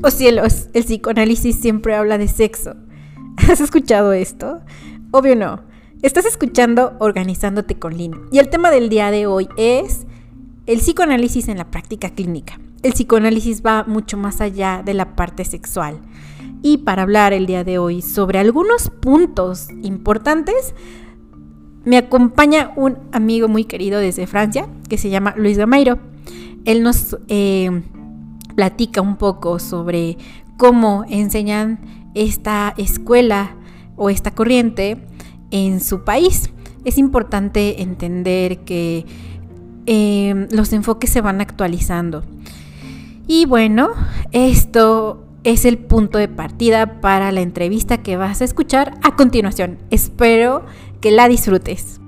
Oh cielos, el psicoanálisis siempre habla de sexo. ¿Has escuchado esto? Obvio no. Estás escuchando Organizándote con Lin. Y el tema del día de hoy es el psicoanálisis en la práctica clínica. El psicoanálisis va mucho más allá de la parte sexual. Y para hablar el día de hoy sobre algunos puntos importantes, me acompaña un amigo muy querido desde Francia que se llama Luis Gameiro. Él nos eh, platica un poco sobre cómo enseñan esta escuela o esta corriente en su país. Es importante entender que eh, los enfoques se van actualizando. Y bueno, esto es el punto de partida para la entrevista que vas a escuchar a continuación. Espero que la disfrutes.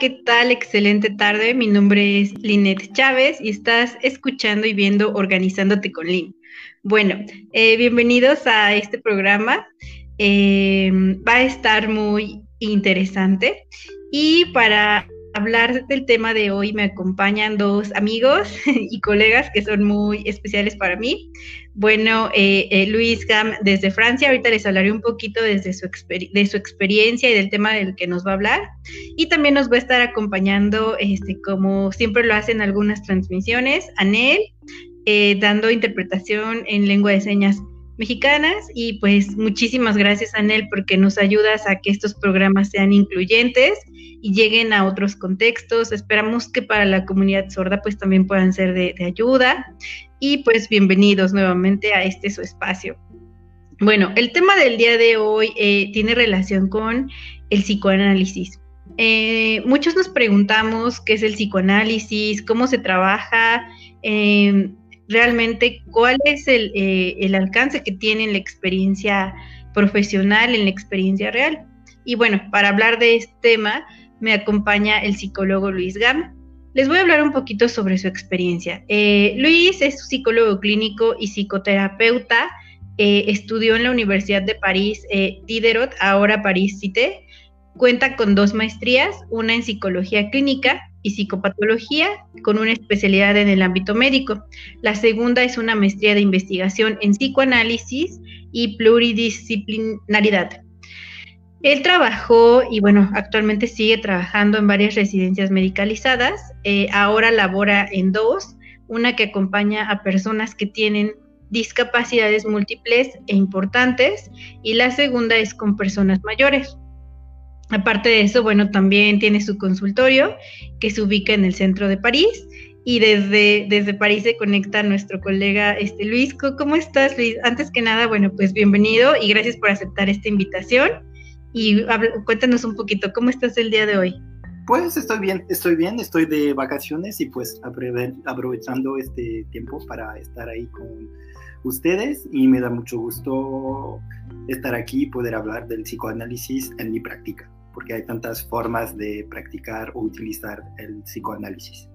¿Qué tal? Excelente tarde. Mi nombre es Linet Chávez y estás escuchando y viendo Organizándote con Lin. Bueno, eh, bienvenidos a este programa. Eh, va a estar muy interesante y para hablar del tema de hoy me acompañan dos amigos y colegas que son muy especiales para mí. Bueno, eh, eh, Luis Gam desde Francia, ahorita les hablaré un poquito desde su de su experiencia y del tema del que nos va a hablar. Y también nos va a estar acompañando, este, como siempre lo hacen algunas transmisiones, Anel, eh, dando interpretación en lengua de señas mexicanas y pues muchísimas gracias Anel porque nos ayudas a que estos programas sean incluyentes y lleguen a otros contextos. Esperamos que para la comunidad sorda pues también puedan ser de, ayuda y pues bienvenidos nuevamente a este su espacio. Bueno, el tema del día de hoy eh, tiene relación con el psicoanálisis. Eh, muchos nos preguntamos qué es el psicoanálisis, cómo se trabaja, eh, realmente cuál es el, eh, el, alcance que tiene en la experiencia profesional, en la experiencia real. Y bueno, para hablar de este tema me acompaña el psicólogo Luis Gam. Les voy a hablar un poquito sobre su experiencia. Eh, Luis es psicólogo clínico y psicoterapeuta. Eh, estudió en la Universidad de París Diderot, ahora París Cité. Cuenta con dos maestrías, una en psicología clínica y psicopatología con una especialidad en el ámbito médico. La segunda es una maestría de investigación en psicoanálisis y pluridisciplinaridad. Él trabajó y bueno, actualmente sigue trabajando en varias residencias medicalizadas. Eh, ahora labora en dos, una que acompaña a personas que tienen discapacidades múltiples e importantes y la segunda es con personas mayores. Aparte de eso, bueno, también tiene su consultorio que se ubica en el centro de París y desde, desde París se conecta nuestro colega este, Luis. ¿Cómo estás, Luis? Antes que nada, bueno, pues bienvenido y gracias por aceptar esta invitación. Y cuéntanos un poquito, ¿cómo estás el día de hoy? Pues estoy bien, estoy bien, estoy de vacaciones y pues aprovechando este tiempo para estar ahí con ustedes y me da mucho gusto estar aquí y poder hablar del psicoanálisis en mi práctica porque hay tantas formas de practicar o utilizar el psicoanálisis.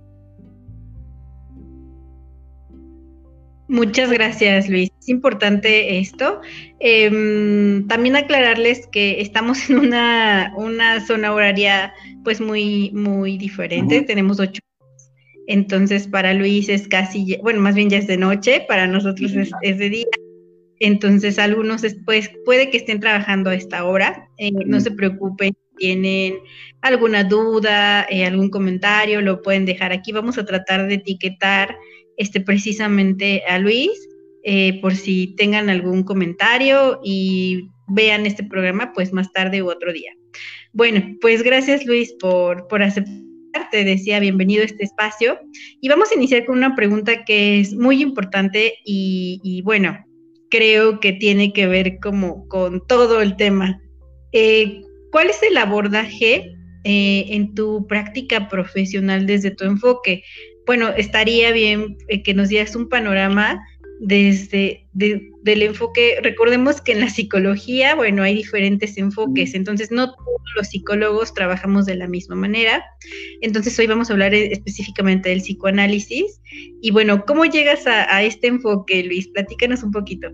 Muchas gracias, Luis. Es importante esto. Em, también aclararles que estamos en una, una, zona horaria pues muy, muy diferente. Tenemos ocho. Entonces, para Luis es casi, bueno, más bien ya es de noche, para nosotros es, es de día. Entonces, algunos después puede que estén trabajando a esta hora. Eh, no se preocupen tienen alguna duda, eh, algún comentario, lo pueden dejar aquí. Vamos a tratar de etiquetar este, precisamente a Luis eh, por si tengan algún comentario y vean este programa pues más tarde u otro día. Bueno, pues gracias Luis por, por aceptar. Decía bienvenido a este espacio y vamos a iniciar con una pregunta que es muy importante y, bueno, creo que tiene que ver como con todo el tema. Eh, ¿Cuál es el abordaje eh, en tu práctica profesional desde tu enfoque. Bueno, estaría bien eh, que nos dieras un panorama desde del enfoque, recordemos que en la psicología, bueno, hay diferentes enfoques, entonces no todos los psicólogos trabajamos de la misma manera. Entonces hoy vamos a hablar eh, específicamente del psicoanálisis. Y bueno, ¿cómo llegas a, a este enfoque, Luis? Platícanos un poquito.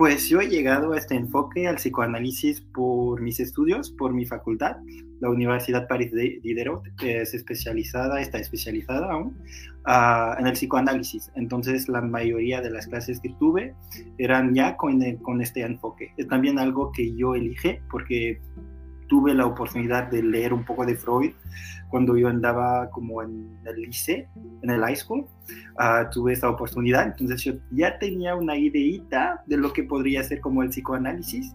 Pues yo he llegado a este enfoque al psicoanálisis por mis estudios, por mi facultad. La Universidad París de Diderot es especializada, está especializada aún uh, en el psicoanálisis. Entonces la mayoría de las clases que tuve eran ya con, con este enfoque. Es también algo que yo elige porque tuve la oportunidad de leer un poco de Freud cuando yo andaba como en el liceo, en el high school, uh, tuve esa oportunidad, entonces yo ya tenía una ideita de lo que podría ser como el psicoanálisis,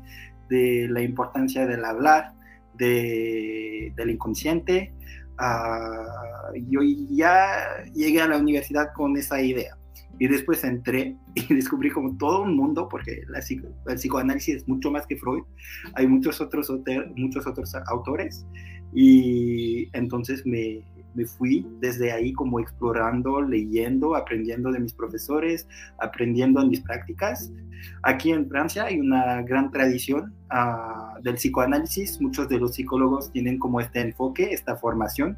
de la importancia del hablar, de, del inconsciente. Uh, yo ya llegué a la universidad con esa idea. Y después entré y descubrí como todo un mundo, porque la, el psicoanálisis es mucho más que Freud. Hay muchos otros, muchos otros autores. Y entonces me, me fui desde ahí como explorando, leyendo, aprendiendo de mis profesores, aprendiendo en mis prácticas. Aquí en Francia hay una gran tradición uh, del psicoanálisis. Muchos de los psicólogos tienen como este enfoque, esta formación.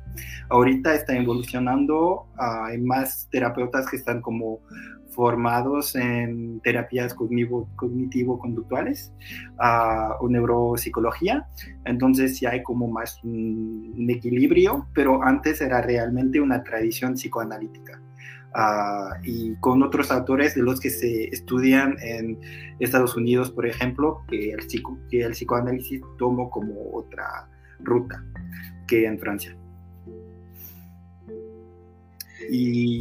Ahorita está evolucionando. Uh, hay más terapeutas que están como formados en terapias cognitivo-conductuales o neuropsicología. Entonces ya hay como más un, equilibrio, pero antes era realmente una tradición psicoanalítica. Uh, y con otros autores de los que se estudian en Estados Unidos, por ejemplo, que el, psico, que el psicoanálisis tomó como otra ruta que en Francia.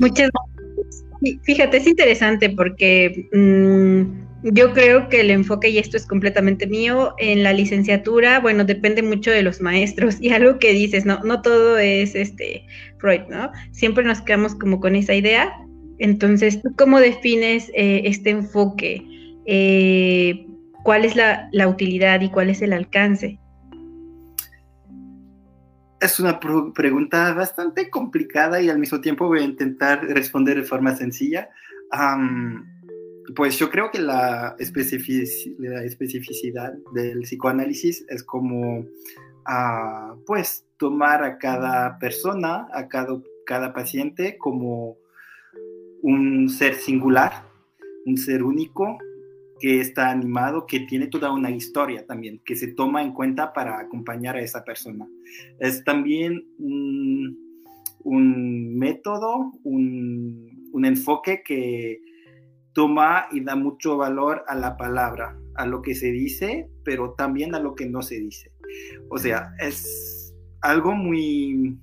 Muchas gracias Fíjate, es interesante porque mm, yo creo que el enfoque, y esto es completamente mío, en la licenciatura, bueno, depende mucho de los maestros y algo que dices, no, no todo es este Freud, ¿no? Siempre nos quedamos como con esa idea. Entonces, ¿tú cómo defines eh, este enfoque? Eh, ¿Cuál es la, la utilidad y cuál es el alcance? Es una pregunta bastante complicada y al mismo tiempo voy a intentar responder de forma sencilla. pues yo creo que la, especificidad del psicoanálisis es como, ah, pues, tomar a cada persona, a cada, cada paciente como un ser singular, un ser único, que está animado, que tiene toda una historia también, que se toma en cuenta para acompañar a esa persona. Es también un, método, un, un, enfoque que toma y da mucho valor a la palabra, a lo que se dice, pero también a lo que no se dice. O sea, es algo muy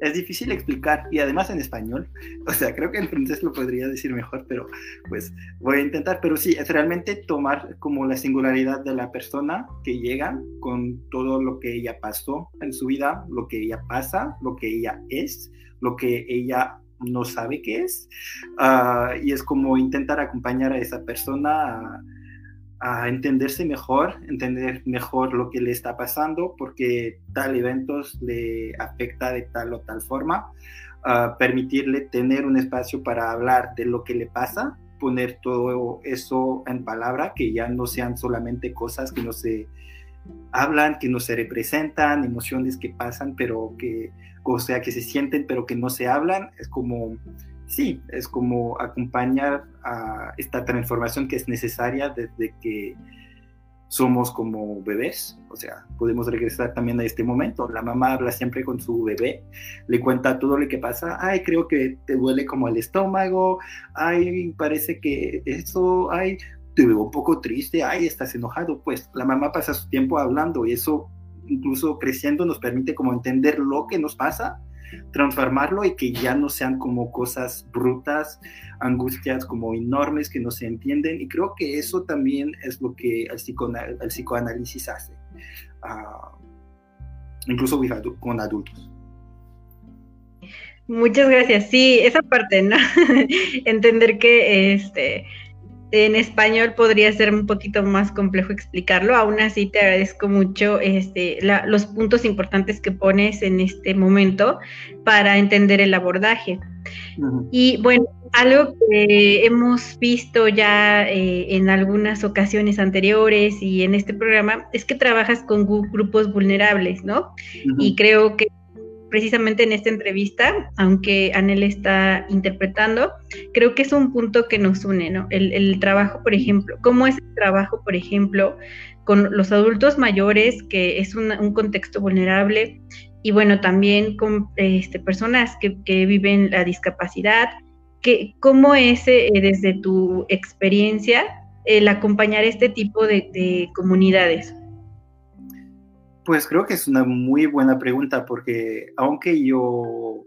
es difícil explicar y además en español. O sea, creo que en francés lo podría decir mejor, pero pues voy a intentar. Pero sí, es realmente tomar como la singularidad de la persona que llega con todo lo que ella pasó en su vida, lo que ella pasa, lo que ella es, lo que ella no sabe qué es. Ah, y es como intentar acompañar a esa persona. A, a entenderse mejor, entender mejor lo que le está pasando, porque tal evento le afecta de tal o tal forma, permitirle tener un espacio para hablar de lo que le pasa, poner todo eso en palabra, que ya no sean solamente cosas que no se hablan, que no se representan, emociones que pasan, pero que, o sea, que se sienten, pero que no se hablan, es como sí, es como acompañar a esta transformación que es necesaria desde que somos como bebés, o sea, podemos regresar también a este momento. La mamá habla siempre con su bebé, le cuenta todo lo que pasa, ay, creo que te duele como el estómago, ay, parece que eso, ay, te veo un poco triste, ay, estás enojado, pues la mamá pasa su tiempo hablando y eso incluso creciendo nos permite como entender lo que nos pasa transformarlo y que ya no sean como cosas brutas, angustias como enormes que no se entienden. Y creo que eso también es lo que el, psicoanálisis hace, uh, incluso con adultos. Muchas gracias. Sí, esa parte, ¿no? Entender que este en español podría ser un poquito más complejo explicarlo. Aún así, te agradezco mucho este, los puntos importantes que pones en este momento para entender el abordaje. Y bueno, algo que hemos visto ya eh, en algunas ocasiones anteriores y en este programa es que trabajas con grupos vulnerables, ¿no? Y creo que precisamente en esta entrevista, aunque Anel está interpretando, creo que es un punto que nos une, ¿no? El, trabajo, por ejemplo, cómo es el trabajo, por ejemplo, con los adultos mayores, que es un contexto vulnerable, y bueno, también con este, personas que, viven la discapacidad, que, ¿cómo es eh, desde tu experiencia el acompañar este tipo de comunidades? Pues creo que es una muy buena pregunta porque aunque yo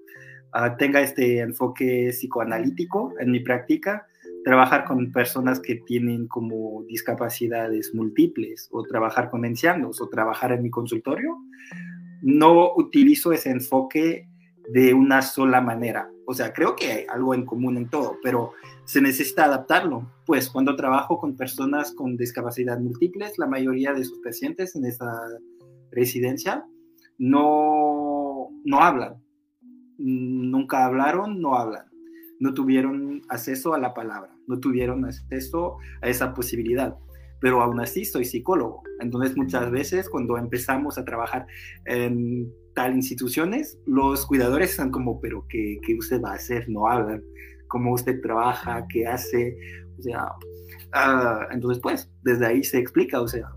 ah, tenga este enfoque psicoanalítico en mi práctica, trabajar con personas que tienen como discapacidades múltiples o trabajar con ancianos o trabajar en mi consultorio, no utilizo ese enfoque de una sola manera. O sea, creo que hay algo en común en todo, pero se necesita adaptarlo. Pues cuando trabajo con personas con discapacidad múltiples, la mayoría de sus pacientes en esa residencia no, no hablan. Nunca hablaron, no hablan. No tuvieron acceso a la palabra, no tuvieron acceso a esa posibilidad. Pero aún así soy psicólogo. Entonces muchas veces cuando empezamos a trabajar en tal instituciones, los cuidadores están como, pero ¿qué, qué usted va a hacer? No hablan. ¿Cómo usted trabaja? ¿Qué hace? O sea, ah, entonces pues desde ahí se explica, o sea,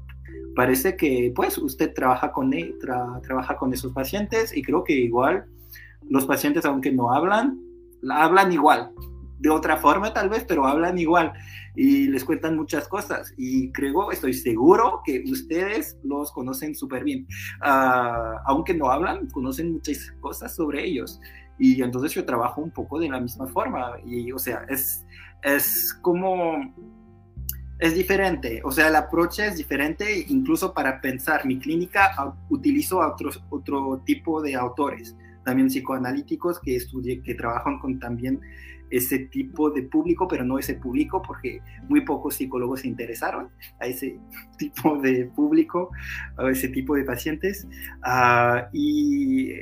parece que pues usted trabaja con, e, trabaja con esos pacientes y creo que igual los pacientes aunque no hablan, hablan igual, de otra forma tal vez, pero hablan igual y les cuentan muchas cosas. Y creo, estoy seguro que ustedes los conocen súper bien. Ah, aunque no hablan, conocen muchas cosas sobre ellos. Y entonces yo trabajo un poco de la misma forma. Y o sea, es, es como es diferente, o sea, el approach es diferente, incluso para pensar mi clínica utilizo otros, otro tipo de autores, también psicoanalíticos que estudie, que trabajan con también ese tipo de público, pero no ese público porque muy pocos psicólogos se interesaron a ese tipo de público, a ese tipo de pacientes. Uh, y,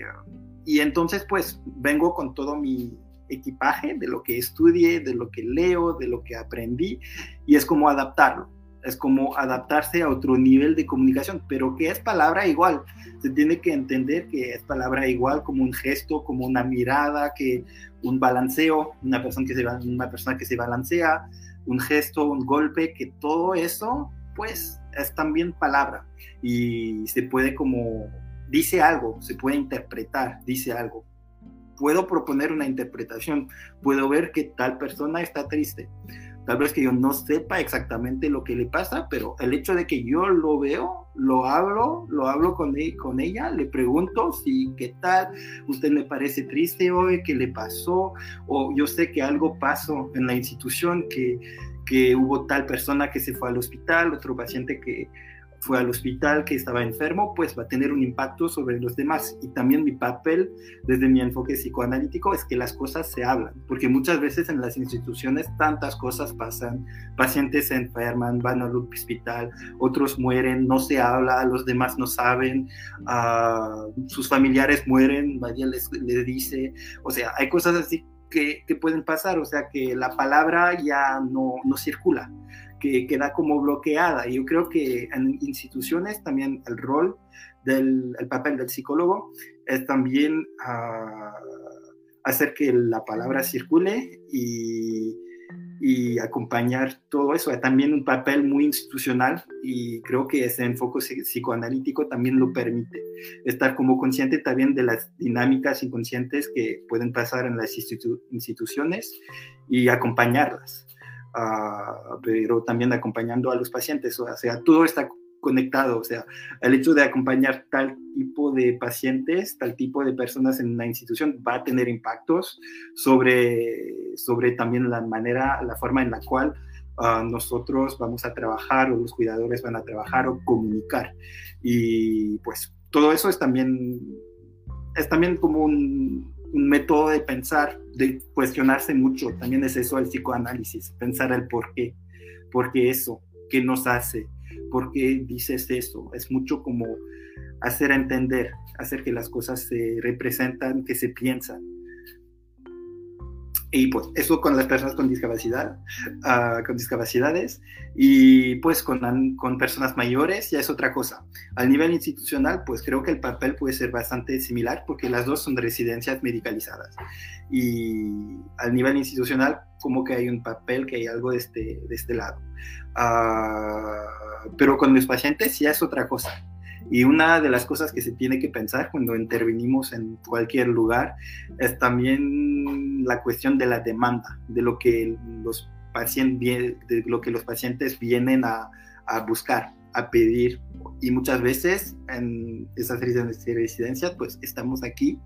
y entonces pues vengo con todo mi, equipaje de lo que estudié, de lo que leo, de lo que aprendí, y es como adaptarlo, es como adaptarse a otro nivel de comunicación, pero que es palabra igual, se tiene que entender que es palabra igual como un gesto, como una mirada, que un balanceo, una persona que se, una persona que se balancea, un gesto, un golpe, que todo eso, pues, es también palabra y se puede como, dice algo, se puede interpretar, dice algo puedo proponer una interpretación, puedo ver que tal persona está triste. Tal vez que yo no sepa exactamente lo que le pasa, pero el hecho de que yo lo veo, lo hablo, lo hablo con, e, con ella, le pregunto si qué tal, usted le parece triste hoy, qué le pasó, o yo sé que algo pasó en la institución, que, que hubo tal persona que se fue al hospital, otro paciente que, fue al hospital, que estaba enfermo, pues va a tener un impacto sobre los demás. Y también mi papel desde mi enfoque psicoanalítico es que las cosas se hablan, porque muchas veces en las instituciones tantas cosas pasan, pacientes se enferman, van al hospital, otros mueren, no se habla, los demás no saben, uh, sus familiares mueren, nadie les, dice, o sea, hay cosas así que, que, pueden pasar, o sea, que la palabra ya no, no circula que queda como bloqueada. Y yo creo que en instituciones también el rol del el papel del psicólogo es también uh, hacer que la palabra circule y, y, acompañar todo eso. También un papel muy institucional y creo que ese enfoque psicoanalítico también lo permite. Estar como consciente también de las dinámicas inconscientes que pueden pasar en las institu instituciones y acompañarlas pero también acompañando a los pacientes, o sea, todo está conectado, o sea, el hecho de acompañar tal tipo de pacientes, tal tipo de personas en una institución va a tener impactos sobre, sobre también la manera, la forma en la cual uh, nosotros vamos a trabajar o los cuidadores van a trabajar o comunicar. Y pues todo eso es también, es también como un, un método de pensar, de cuestionarse mucho. También es eso el psicoanálisis, pensar el por qué. ¿Por qué eso? ¿Qué nos hace? ¿Por qué dices eso? Es mucho como hacer entender, hacer que las cosas se representan, que se piensan. Y pues eso con las personas con discapacidad, uh, con discapacidades y pues con, con personas mayores ya es otra cosa. Al nivel institucional pues creo que el papel puede ser bastante similar porque las dos son residencias medicalizadas. Y al nivel institucional como que hay un papel, que hay algo de este, de este lado. Uh, pero con los pacientes ya es otra cosa y una de las cosas que se tiene que pensar cuando intervenimos en cualquier lugar es también la cuestión de la demanda, de lo que los pacientes, de lo que los pacientes vienen a, a buscar, a pedir. Y muchas veces en esas residencias, pues estamos aquí,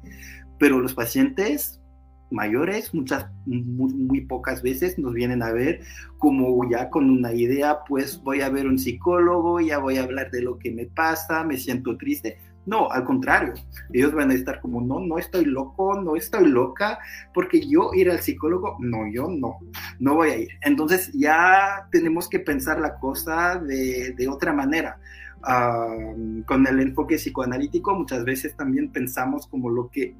pero los pacientes mayores, muchas, muy, pocas veces nos vienen a ver como ya con una idea, pues voy a ver un psicólogo, ya voy a hablar de lo que me pasa, me siento triste. No, al contrario, ellos van a estar como, no, no estoy loco, no estoy loca, porque yo ir al psicólogo, no, yo no, no voy a ir. Entonces ya tenemos que pensar la cosa de, de otra manera. con el enfoque psicoanalítico muchas veces también pensamos como lo que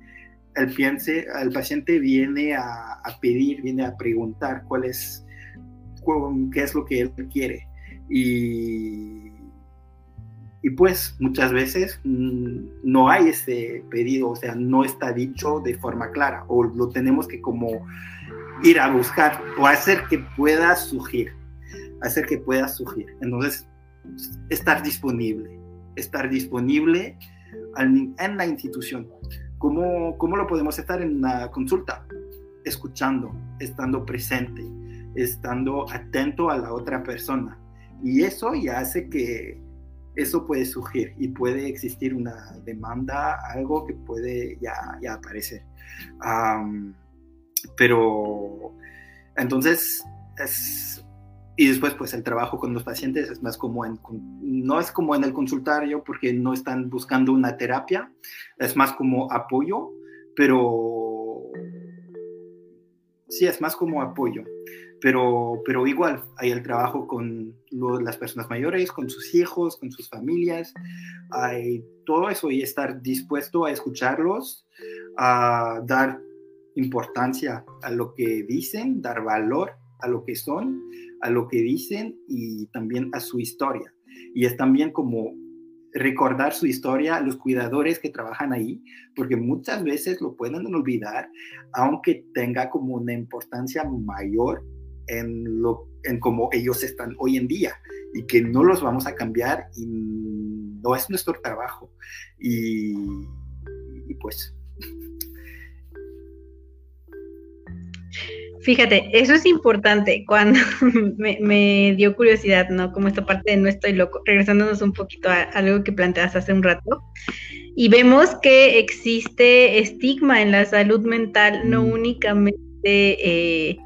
el, piense, el paciente viene a, pedir, viene a preguntar cuál es, qué es lo que él quiere. Y, y pues muchas veces mm, no hay ese pedido, o sea, no está dicho de forma clara, o lo tenemos que como ir a buscar o hacer que pueda surgir, hacer que pueda surgir. Entonces, estar disponible, estar disponible en la institución. ¿Cómo, ¿Cómo lo podemos estar en una consulta? Escuchando, estando presente, estando atento a la otra persona. Y eso ya hace que eso puede surgir y puede existir una demanda, algo que puede ya, ya aparecer. pero entonces es y después, pues el trabajo con los pacientes es más como en, no es como en el consultario porque no están buscando una terapia, es más como apoyo, pero sí, es más como apoyo. Pero, pero igual hay el trabajo con las personas mayores, con sus hijos, con sus familias, hay todo eso y estar dispuesto a escucharlos, a dar importancia a lo que dicen, dar valor a lo que son a lo que dicen y también a su historia. Y es también como recordar su historia a los cuidadores que trabajan ahí, porque muchas veces lo pueden olvidar, aunque tenga como una importancia mayor en, lo, en cómo ellos están hoy en día y que no los vamos a cambiar y no es nuestro trabajo. Y, y pues Fíjate, eso es importante. Cuando me, dio curiosidad, ¿no? Como esta parte de no estoy loco, regresándonos un poquito a, algo que planteas hace un rato. Y vemos que existe estigma en la salud mental, no mm. únicamente, eh,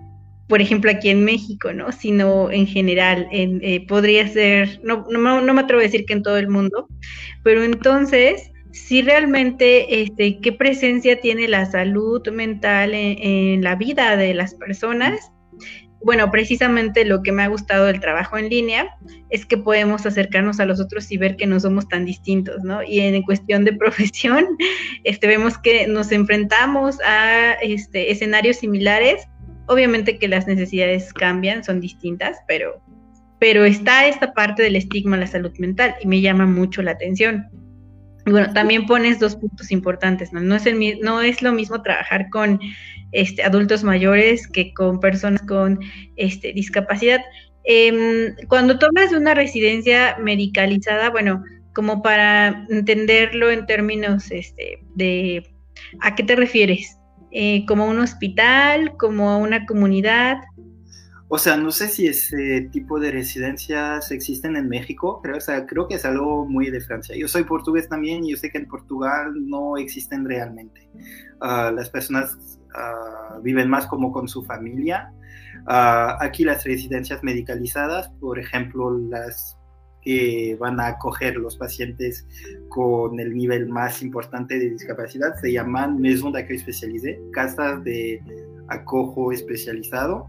por ejemplo, aquí en México, ¿no? Sino en general. En, eh, podría ser, no, no, no me atrevo a decir que en todo el mundo, pero entonces si realmente este, qué presencia tiene la salud mental en, la vida de las personas. Bueno, precisamente lo que me ha gustado del trabajo en línea es que podemos acercarnos a los otros y ver que no somos tan distintos, ¿no? Y en cuestión de profesión, este, vemos que nos enfrentamos a este, escenarios similares. Obviamente que las necesidades cambian, son distintas, pero, pero está esta parte del estigma en la salud mental y me llama mucho la atención. Bueno, también pones dos puntos importantes, ¿no? No es, el, no es lo mismo trabajar con este, adultos mayores que con personas con este, discapacidad. Em, cuando tomas una residencia medicalizada, bueno, como para entenderlo en términos este, de a qué te refieres, eh, como un hospital, como una comunidad. O sea, no sé si ese tipo de residencias existen en México, creo, o sea, creo que es algo muy de Francia. Yo soy portugués también y yo sé que en Portugal no existen realmente. Ah, las personas ah, viven más como con su familia. Ah, aquí las residencias medicalizadas, por ejemplo, las que van a acoger los pacientes con el nivel más importante de discapacidad, se llaman Maison d'accueil spécialisée, casas de acojo especializado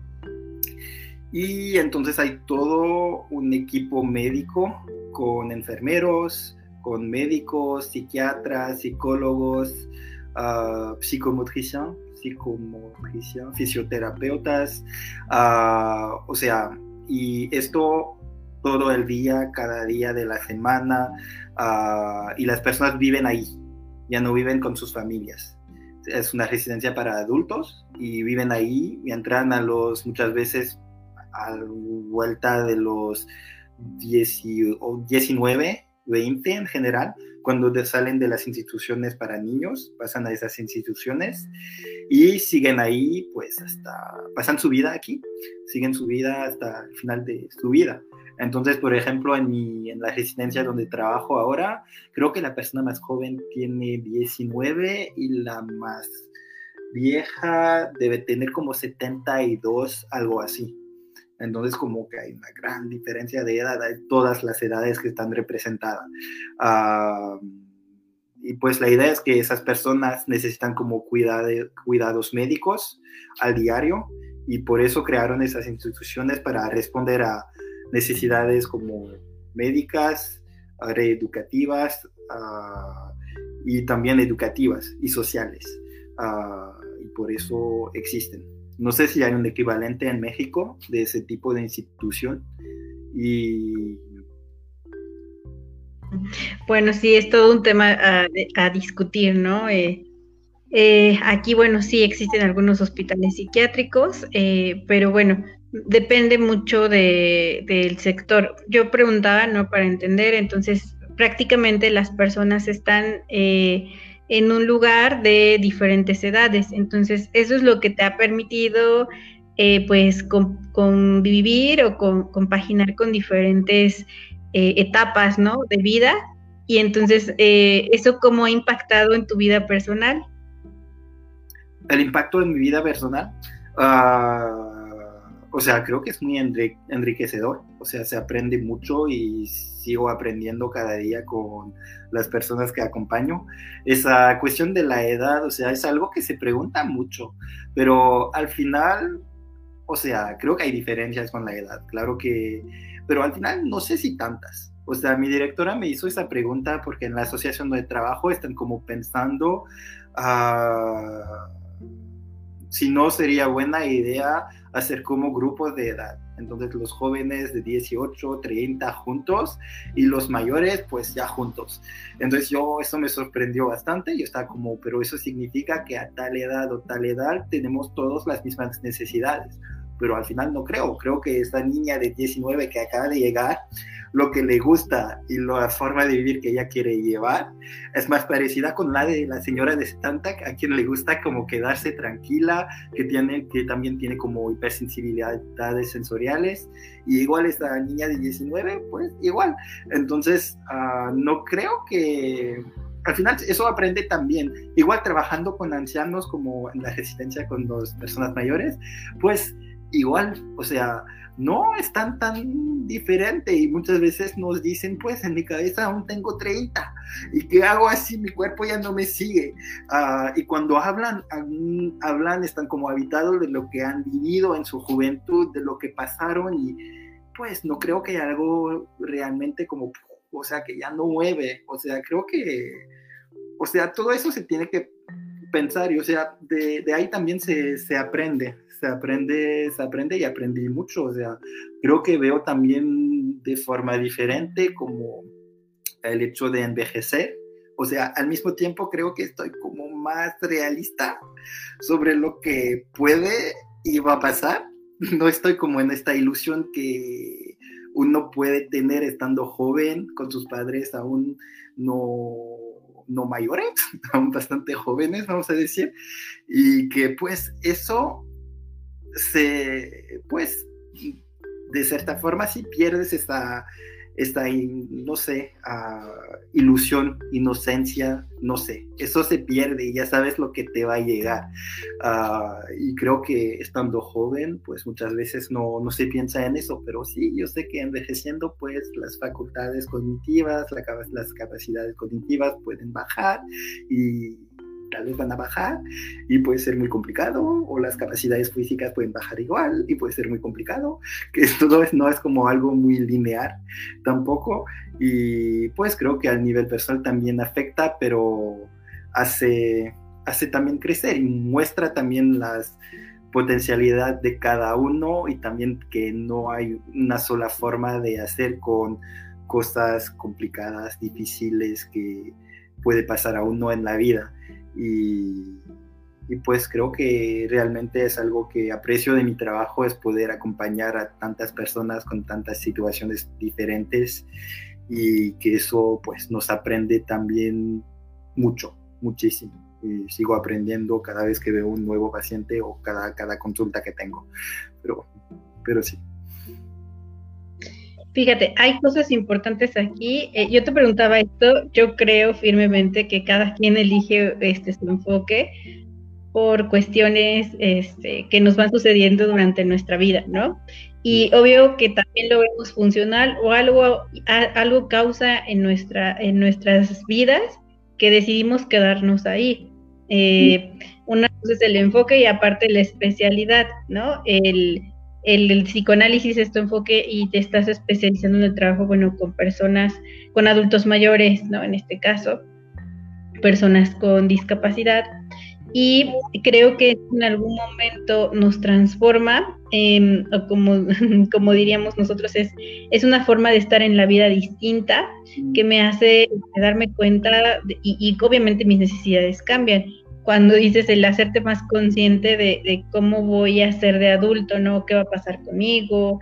Y entonces hay todo un equipo médico con enfermeros, con médicos, psiquiatras, psicólogos, uh, psicomotrician, fisioterapeutas, ah, o sea, y esto todo el día, cada día de la semana, ah, y las personas viven ahí, ya no viven con sus familias. Es una residencia para adultos y viven ahí y entran a los, muchas veces, a vuelta de los 19, 20 en general, cuando salen de las instituciones para niños, pasan a esas instituciones y siguen ahí, pues hasta, pasan su vida aquí, siguen su vida hasta el final de su vida. Entonces, por ejemplo, en, mi, en la residencia donde trabajo ahora, creo que la persona más joven tiene 19 y la más vieja debe tener como 72, algo así. Entonces, como que hay una gran diferencia de edad, hay todas las edades que están representadas. y pues la idea es que esas personas necesitan como cuidados médicos al diario y por eso crearon esas instituciones para responder a necesidades como médicas, reeducativas y también educativas y sociales. y por eso existen. No sé si hay un equivalente en México de ese tipo de institución. Y. Bueno, sí, es todo un tema a, discutir, ¿no? Eh, eh, aquí, bueno, sí existen algunos hospitales psiquiátricos, eh, pero bueno, depende mucho de, del sector. Yo preguntaba, ¿no? Para entender, entonces prácticamente las personas están en un lugar de diferentes edades. Entonces, eso es lo que te ha permitido, eh, pues, convivir o compaginar con diferentes eh, etapas, ¿no? De vida. Y entonces, eh, ¿eso cómo ha impactado en tu vida personal? El impacto en mi vida personal. Ah, o sea, creo que es muy enriquecedor, o sea, se aprende mucho y sigo aprendiendo cada día con las personas que acompaño. Esa cuestión de la edad, o sea, es algo que se pregunta mucho, pero al final, o sea, creo que hay diferencias con la edad, claro que, pero al final no sé si tantas. O sea, mi directora me hizo esa pregunta porque en la asociación de trabajo están como pensando uh, si no sería buena idea hacer como grupos de edad. Entonces los jóvenes de 18, 30 juntos y los mayores pues ya juntos. Entonces yo, eso me sorprendió bastante. Yo estaba como, pero eso significa que a tal edad o tal edad tenemos todos las mismas necesidades. Pero al final no creo. Creo que esta niña de 19 que acaba de llegar lo que le gusta y la forma de vivir que ella quiere llevar es más parecida con la de la señora de 70 a quien le gusta como quedarse tranquila, que, tiene, que también tiene como hipersensibilidades sensoriales y igual esta niña de 19 pues igual. Entonces ah, no creo que al final eso aprende también, igual trabajando con ancianos como en la residencia con las personas mayores, pues igual, o sea, no es tan, diferente y muchas veces nos dicen, pues en mi cabeza aún tengo 30 y qué hago así, mi cuerpo ya no me sigue. Ah, y cuando hablan, hablan, están como habitados de lo que han vivido en su juventud, de lo que pasaron y pues no creo que haya algo realmente como, o sea, que ya no mueve, o sea, creo que, o sea, todo eso se tiene que pensar y, o sea, de, de ahí también se, se aprende, se aprende, se aprende y aprendí mucho. O sea, creo que veo también de forma diferente como el hecho de envejecer. O sea, al mismo tiempo creo que estoy como más realista sobre lo que puede y va a pasar. No estoy como en esta ilusión que uno puede tener estando joven con sus padres aún no no mayores, aún bastante jóvenes, vamos a decir, y que pues eso se, pues, de cierta forma si pierdes esta, esta no sé, ah, ilusión, inocencia, no sé, eso se pierde y ya sabes lo que te va a llegar. Ah, y creo que estando joven, pues muchas veces no, no, se piensa en eso, pero sí, yo sé que envejeciendo, pues las facultades cognitivas, las capacidades cognitivas pueden bajar y tal vez van a bajar y puede ser muy complicado, o las capacidades físicas pueden bajar igual y puede ser muy complicado, que todo no es como algo muy lineal tampoco, y pues creo que al nivel personal también afecta, pero hace, hace también crecer y muestra también las potencialidad de cada uno y también que no hay una sola forma de hacer con cosas complicadas, difíciles que puede pasar a uno en la vida. Y, pues creo que realmente es algo que aprecio de mi trabajo, es poder acompañar a tantas personas con tantas situaciones diferentes y que eso pues nos aprende también mucho, muchísimo sigo aprendiendo cada vez que veo un nuevo paciente o cada, cada consulta que tengo. Pero, pero sí. Fíjate, hay cosas importantes aquí. Eh, yo te preguntaba esto, yo creo firmemente que cada quien elige este, su enfoque por cuestiones este, que nos van sucediendo durante nuestra vida, ¿no? Y obvio que también lo vemos funcional o algo, algo causa en, nuestra, en nuestras vidas que decidimos quedarnos ahí. Eh, una cosa es el enfoque y aparte la especialidad, ¿no? El, el, psicoanálisis es tu enfoque y te estás especializando en el trabajo, bueno, con personas, con adultos mayores, ¿no? En este caso, personas con discapacidad. Y creo que en algún momento nos transforma, em, o como, como diríamos nosotros, es, es una forma de estar en la vida distinta que me hace darme cuenta y obviamente mis necesidades cambian cuando dices el hacerte más consciente de, cómo voy a ser de adulto, ¿no? ¿Qué va a pasar conmigo?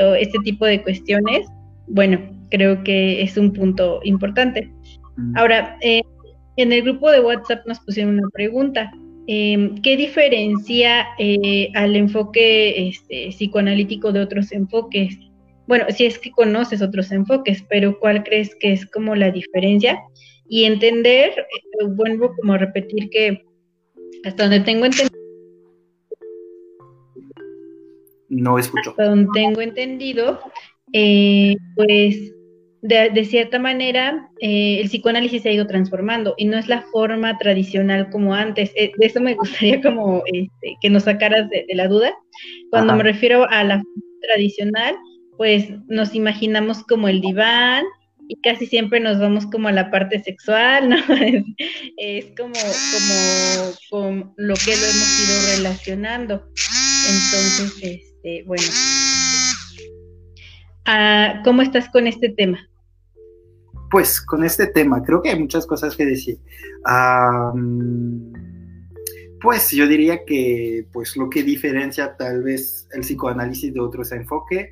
O este tipo de cuestiones, bueno, creo que es un punto importante. Mm. Ahora, eh, en el grupo de WhatsApp nos pusieron una pregunta. Em, ¿Qué diferencia eh, al enfoque este, psicoanalítico de otros enfoques? Bueno, si es que conoces otros enfoques, pero ¿cuál crees que es como la diferencia? Y entender, eh, vuelvo como a repetir que hasta donde tengo entendido, no escucho. Hasta donde tengo entendido, eh, pues de, cierta manera eh, el psicoanálisis se ha ido transformando y no es la forma tradicional como antes. de eso me gustaría como este, que nos sacaras de, la duda. Cuando me refiero a la tradicional, pues nos imaginamos como el diván, y casi siempre nos vamos como a la parte sexual, ¿no? Es, como, como, como, lo que lo hemos ido relacionando. Entonces, este, bueno. Ah, ¿Cómo estás con este tema? Pues con este tema, creo que hay muchas cosas que decir. pues yo diría que pues lo que diferencia tal vez el psicoanálisis de otros enfoques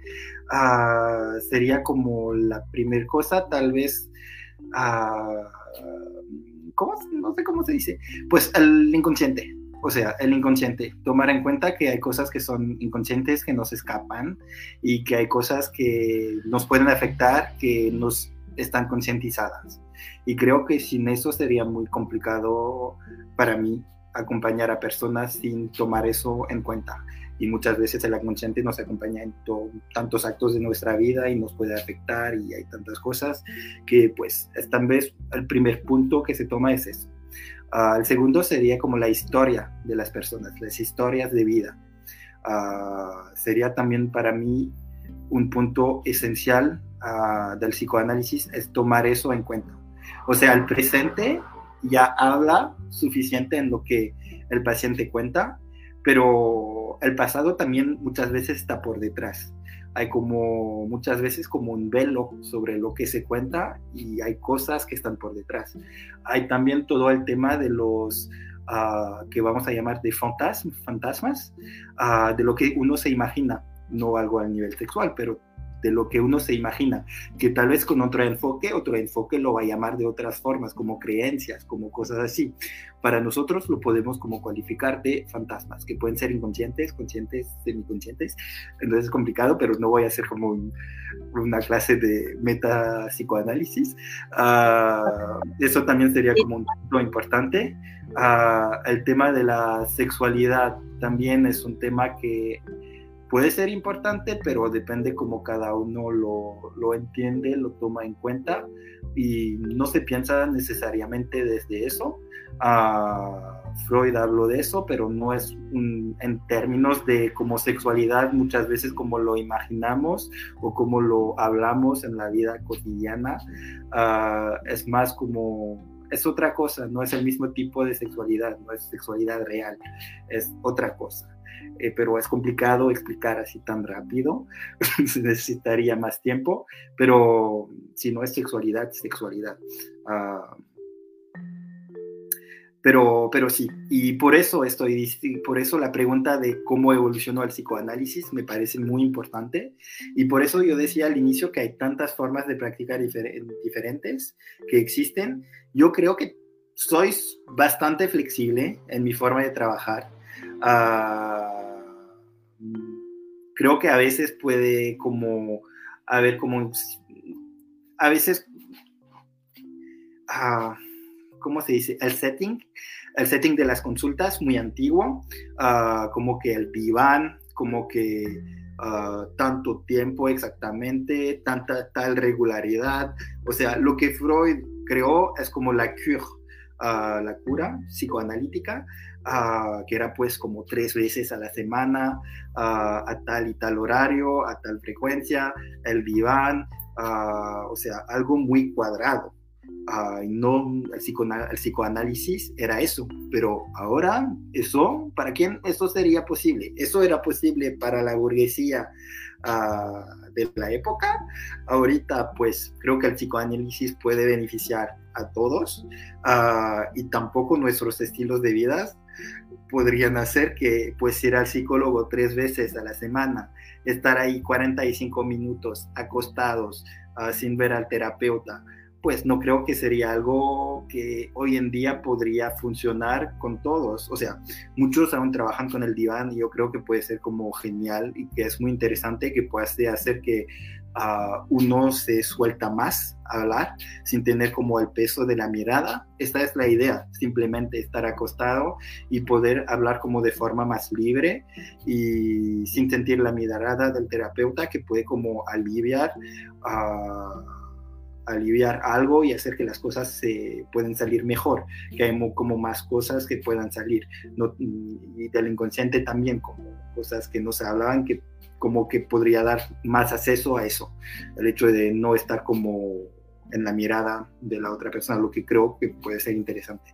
Ah, sería como la primer cosa, tal vez, uh, ¿cómo? No sé cómo se dice. Pues el inconsciente, o sea, el inconsciente. Tomar en cuenta que hay cosas que son inconscientes, que nos escapan y que hay cosas que nos pueden afectar, que nos están concientizadas. Y creo que sin eso sería muy complicado para mí acompañar a personas sin tomar eso en cuenta y muchas veces el inconsciente nos acompaña en tantos actos de nuestra vida y nos puede afectar y hay tantas cosas que pues es tal vez el primer punto que se toma es eso. Ah, el segundo sería como la historia de las personas, las historias de vida. Ah, sería también para mí un punto esencial ah, del psicoanálisis es tomar eso en cuenta. O sea, el presente ya habla suficiente en lo que el paciente cuenta, pero el pasado también muchas veces está por detrás. Hay como muchas veces como un velo sobre lo que se cuenta y hay cosas que están por detrás. Hay también todo el tema de los ah, que vamos a llamar de fantasmas, ah, de lo que uno se imagina, no algo a nivel sexual, pero de lo que uno se imagina, que tal vez con otro enfoque, otro enfoque lo va a llamar de otras formas, como creencias, como cosas así. Para nosotros lo podemos como cualificar de fantasmas, que pueden ser inconscientes, conscientes, semiconscientes. Entonces es complicado, pero no voy a hacer como una clase de meta psicoanálisis. Ah, eso también sería como un punto importante. Ah, el tema de la sexualidad también es un tema que puede ser importante, pero depende como cada uno lo, lo, entiende, lo toma en cuenta y no se piensa necesariamente desde eso. Uh, Freud habló de eso, pero no es en términos de como sexualidad muchas veces como lo imaginamos o como lo hablamos en la vida cotidiana. Uh, es más como, es otra cosa, no es el mismo tipo de sexualidad, no es sexualidad real, es otra cosa. Eh, pero es complicado explicar así tan rápido, necesitaría más tiempo, pero si no es sexualidad, sexualidad. Uh, pero, pero sí, y por eso estoy, por eso la pregunta de cómo evolucionó el psicoanálisis me parece muy importante. Y por eso yo decía al inicio que hay tantas formas de practicar diferentes que existen. Yo creo que soy bastante flexible en mi forma de trabajar. Uh, creo que a veces puede como haber como, a veces... Uh, ¿cómo se dice? El setting, el setting de las consultas muy antiguo, uh, como que el diván, como que uh, tanto tiempo exactamente, tanta tal regularidad, o sea, lo que Freud creó es como la cure, uh, la cura psicoanalítica, que era pues como tres veces a la semana, a tal y tal horario, a tal frecuencia, el diván, o sea, algo muy cuadrado no, el, psicoanálisis era eso, pero ahora eso, ¿para quién eso sería posible? Eso era posible para la burguesía uh, de la época. Ahorita, pues creo que el psicoanálisis puede beneficiar a todos uh, y tampoco nuestros estilos de vida podrían hacer que pues ir al psicólogo tres veces a la semana, estar ahí 45 minutos acostados uh, sin ver al terapeuta pues no creo que sería algo que hoy en día podría funcionar con todos. O sea, muchos aún trabajan con el diván y yo creo que puede ser como genial y que es muy interesante que pueda hacer que uh, uno se suelta más a hablar sin tener como el peso de la mirada. Esta es la idea, simplemente estar acostado y poder hablar como de forma más libre y sin sentir la mirada del terapeuta que puede como aliviar. Uh, aliviar algo y hacer que las cosas se pueden salir mejor, que hay como más cosas que puedan salir, no, y del inconsciente también, como cosas que no se hablaban, que como que podría dar más acceso a eso, el hecho de no estar como en la mirada de la otra persona, lo que creo que puede ser interesante.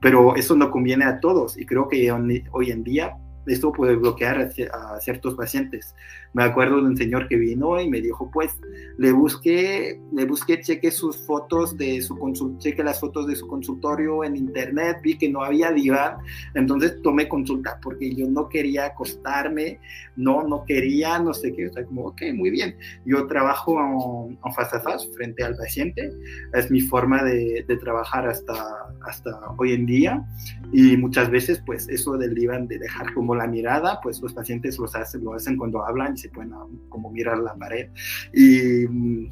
Pero eso no conviene a todos y creo que hoy en día esto puede bloquear a, ciertos pacientes. Me acuerdo de un señor que vino y me dijo, pues, le busqué, le busqué, cheque sus fotos de su cheque las fotos de su consultorio en internet, vi que no había diván, entonces tomé consulta porque yo no quería acostarme, no, no quería, no sé qué, o sea, como, ok, muy bien. Yo trabajo en, faz a faz frente al paciente, es mi forma de, de trabajar hasta, hasta hoy en día y muchas veces, pues, eso del diván de dejar como la mirada, pues los pacientes los hacen, lo hacen cuando hablan y se pueden ah, como mirar la pared. Y,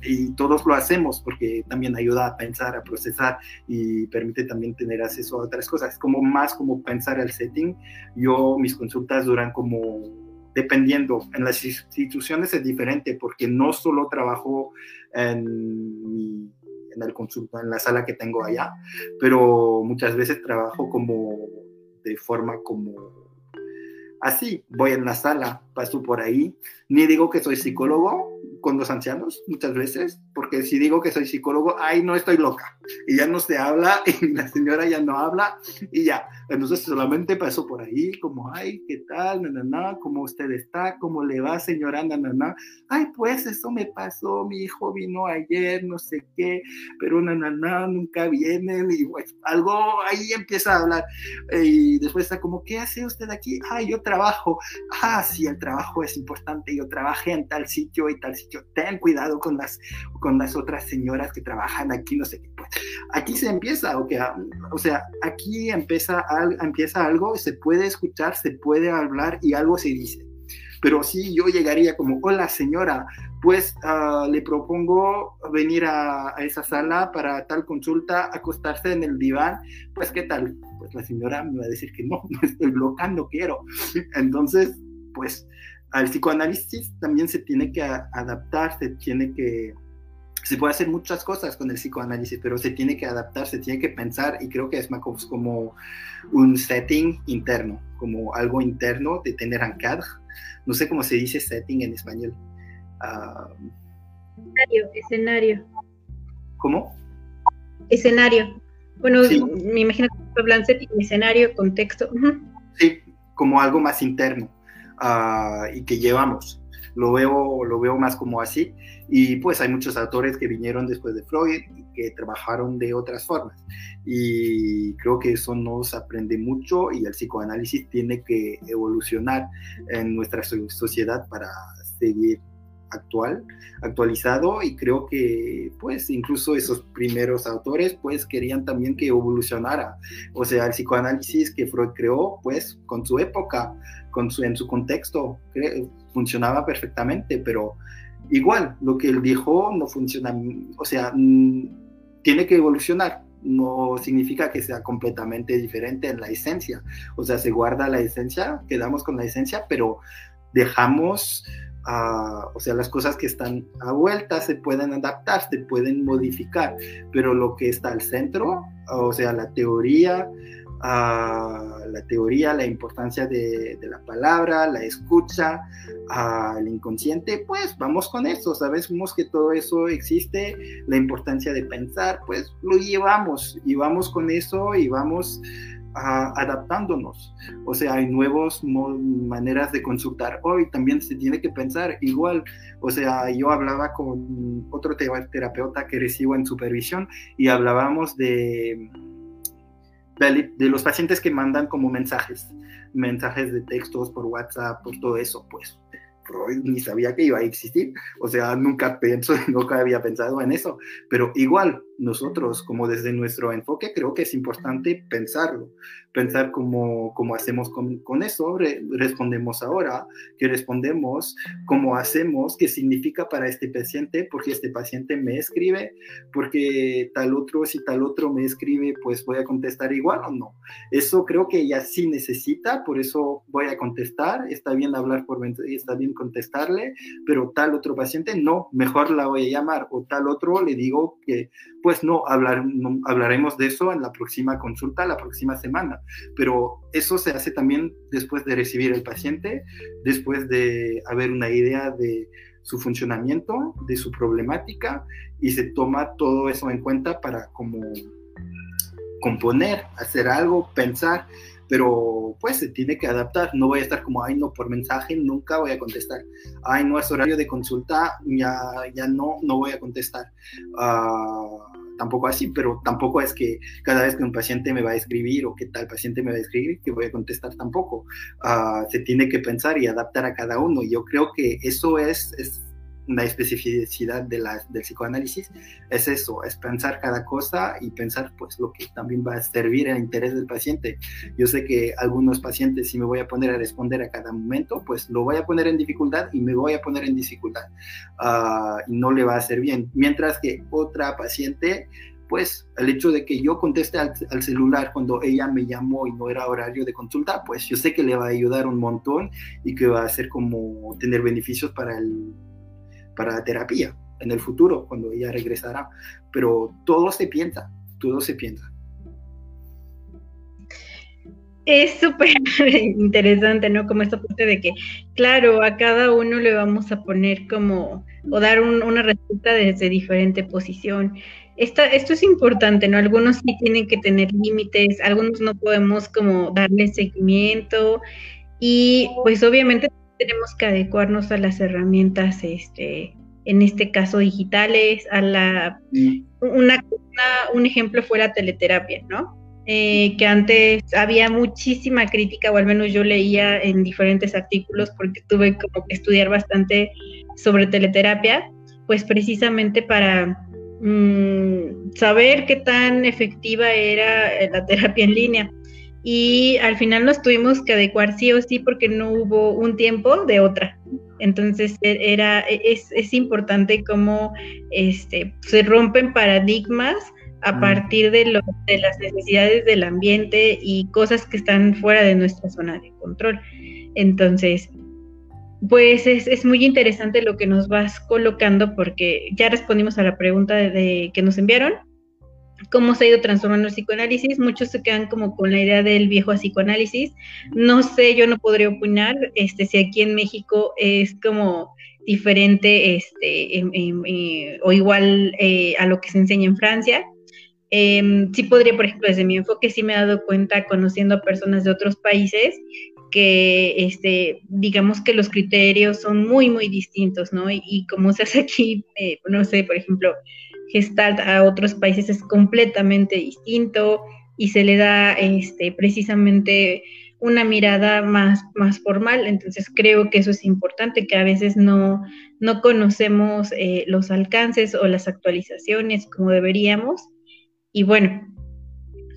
y, todos lo hacemos porque también ayuda a pensar, a procesar y permite también tener acceso a otras cosas. Es como más como pensar el setting. Yo, mis consultas duran como dependiendo. En las instituciones es diferente porque no solo trabajo en en el consulto, en la sala que tengo allá, pero muchas veces trabajo como de forma como así, voy en la sala, paso por ahí, ni digo que soy psicólogo con los ancianos muchas veces, porque si digo que soy psicólogo, ay, no estoy loca, y ya no se habla, y la señora ya no habla, y ya, entonces solamente paso por ahí, como, ay, ¿qué tal? Na, ¿Cómo usted está? ¿Cómo le va, señora? Na, Ay, pues eso me pasó, mi hijo vino ayer, no sé qué, pero na, nunca vienen, y pues algo ahí empieza a hablar, y después está como, ¿qué hace usted aquí? Ay, yo trabajo, ah, sí, el trabajo es importante, yo trabajé en tal sitio y tal sitio, ten cuidado con las, con las otras señoras que trabajan aquí, no sé qué. Pues, aquí se empieza, o, o sea, aquí empieza, empieza algo, se puede escuchar, se puede hablar y algo se dice. Pero si yo llegaría como, hola señora, pues ah, le propongo venir a, a, esa sala para tal consulta, acostarse en el diván, pues qué tal, pues la señora me va a decir que no, no estoy loca, no quiero. Entonces, pues al psicoanálisis también se tiene que adaptar, se tiene que se puede hacer muchas cosas con el psicoanálisis, pero se tiene que adaptar, se tiene que pensar y creo que es más como un setting interno, como algo interno de tener cadre. No sé cómo se dice setting en español. Uh, escenario, escenario. ¿Cómo? Escenario. Bueno, me imagino que hablan setting, escenario, contexto. Sí, como algo más interno uh, y que llevamos lo veo, lo veo más como así. Y pues hay muchos autores que vinieron después de Freud y que trabajaron de otras formas. Y creo que eso nos aprende mucho y el psicoanálisis tiene que evolucionar en nuestra sociedad para seguir actual, actualizado y creo que pues incluso esos primeros autores pues querían también que evolucionara, o sea, el psicoanálisis que Freud creó pues con su época, con su, en su contexto, funcionaba perfectamente, pero igual, lo que él dijo no funciona, o sea, mm, tiene que evolucionar, no significa que sea completamente diferente en la esencia, o sea, se guarda la esencia, quedamos con la esencia, pero dejamos, uh, o sea, las cosas que están a vuelta se pueden adaptar, se pueden modificar, pero lo que está al centro, o sea, la teoría, a la teoría, la importancia de, la palabra, la escucha, al inconsciente, pues vamos con eso, sabemos que todo eso existe, la importancia de pensar, pues lo llevamos y vamos con eso y vamos adaptándonos. O sea, hay nuevas maneras de consultar. Hoy también se tiene que pensar igual. O sea, yo hablaba con otro terapeuta que recibo en supervisión y hablábamos de de, los pacientes que mandan como mensajes, mensajes de textos por WhatsApp, por todo eso, pues Freud ni sabía que iba a existir, o sea, nunca pensó, nunca había pensado en eso, pero igual nosotros, como desde nuestro enfoque, creo que es importante pensarlo, pensar cómo, cómo hacemos con, con eso, respondemos ahora, qué respondemos, cómo hacemos, qué significa para este paciente, porque este paciente me escribe, porque tal otro, si tal otro me escribe, pues voy a contestar igual o no. Eso creo que ella sí necesita, por eso voy a contestar, está bien hablar por está bien contestarle, pero tal otro paciente no, mejor la voy a llamar, o tal otro le digo que pues no, hablar, hablaremos de eso en la próxima consulta, la próxima semana. Pero eso se hace también después de recibir el paciente, después de haber una idea de su funcionamiento, de su problemática, y se toma todo eso en cuenta para como componer, hacer algo, pensar pero pues se tiene que adaptar. No voy a estar como, ay, no, por mensaje nunca voy a contestar. Ay, no es horario de consulta, ya, ya no, no voy a contestar. Uh, tampoco así, pero tampoco es que cada vez que un paciente me va a escribir o que tal paciente me va a escribir, que voy a contestar tampoco. Uh, se tiene que pensar y adaptar a cada uno. Yo creo que eso es, es la especificidad de la, del psicoanálisis es eso, es pensar cada cosa y pensar pues lo que también va a servir el interés del paciente. Yo sé que algunos pacientes si me voy a poner a responder a cada momento, pues lo voy a poner en dificultad y me voy a poner en dificultad uh, y no le va a hacer bien. Mientras que otra paciente pues el hecho de que yo conteste al, al, celular cuando ella me llamó y no era horario de consulta, pues yo sé que le va a ayudar un montón y que va a ser como tener beneficios para el para la terapia en el futuro, cuando ella regresará. Pero todo se piensa, todo se piensa. Es súper interesante, ¿no? Como esta parte de que, claro, a cada uno le vamos a poner como, o dar una respuesta desde diferente posición. Esta, esto es importante, ¿no? Algunos sí tienen que tener límites, algunos no podemos como darle seguimiento y pues obviamente tenemos que adecuarnos a las herramientas, este, en este caso digitales, a la... Mm. Una, un ejemplo fue la teleterapia, ¿no? Eh, que antes había muchísima crítica, o al menos yo leía en diferentes artículos, porque tuve como que estudiar bastante sobre teleterapia, pues precisamente para mm, saber qué tan efectiva era la terapia en línea y al final nos tuvimos que adecuar sí o sí porque no hubo un tiempo de otra. Entonces e, era, e, es, es importante cómo este, se rompen paradigmas a mm. partir de, lo, de las necesidades del ambiente y cosas que están fuera de nuestra zona de control. Entonces, pues es, muy interesante lo que nos vas colocando porque ya respondimos a la pregunta de, que nos enviaron, cómo se ha ido transformando el psicoanálisis. Muchos se quedan como con la idea del viejo psicoanálisis. No sé, yo no podría opinar este, si aquí en México es como diferente este, eh, o igual eh, a lo que se enseña en Francia. Em, sí podría, por ejemplo, desde mi enfoque, sí me he dado cuenta conociendo a personas de otros países que, este, digamos que los criterios son muy, muy distintos, ¿no? Y, como se hace aquí, eh, no sé, por ejemplo, Gestalt a otros países es completamente distinto y se le da, este, precisamente una mirada más, más formal. Entonces creo que eso es importante, que a veces no, no conocemos eh, los alcances o las actualizaciones como deberíamos. Y bueno,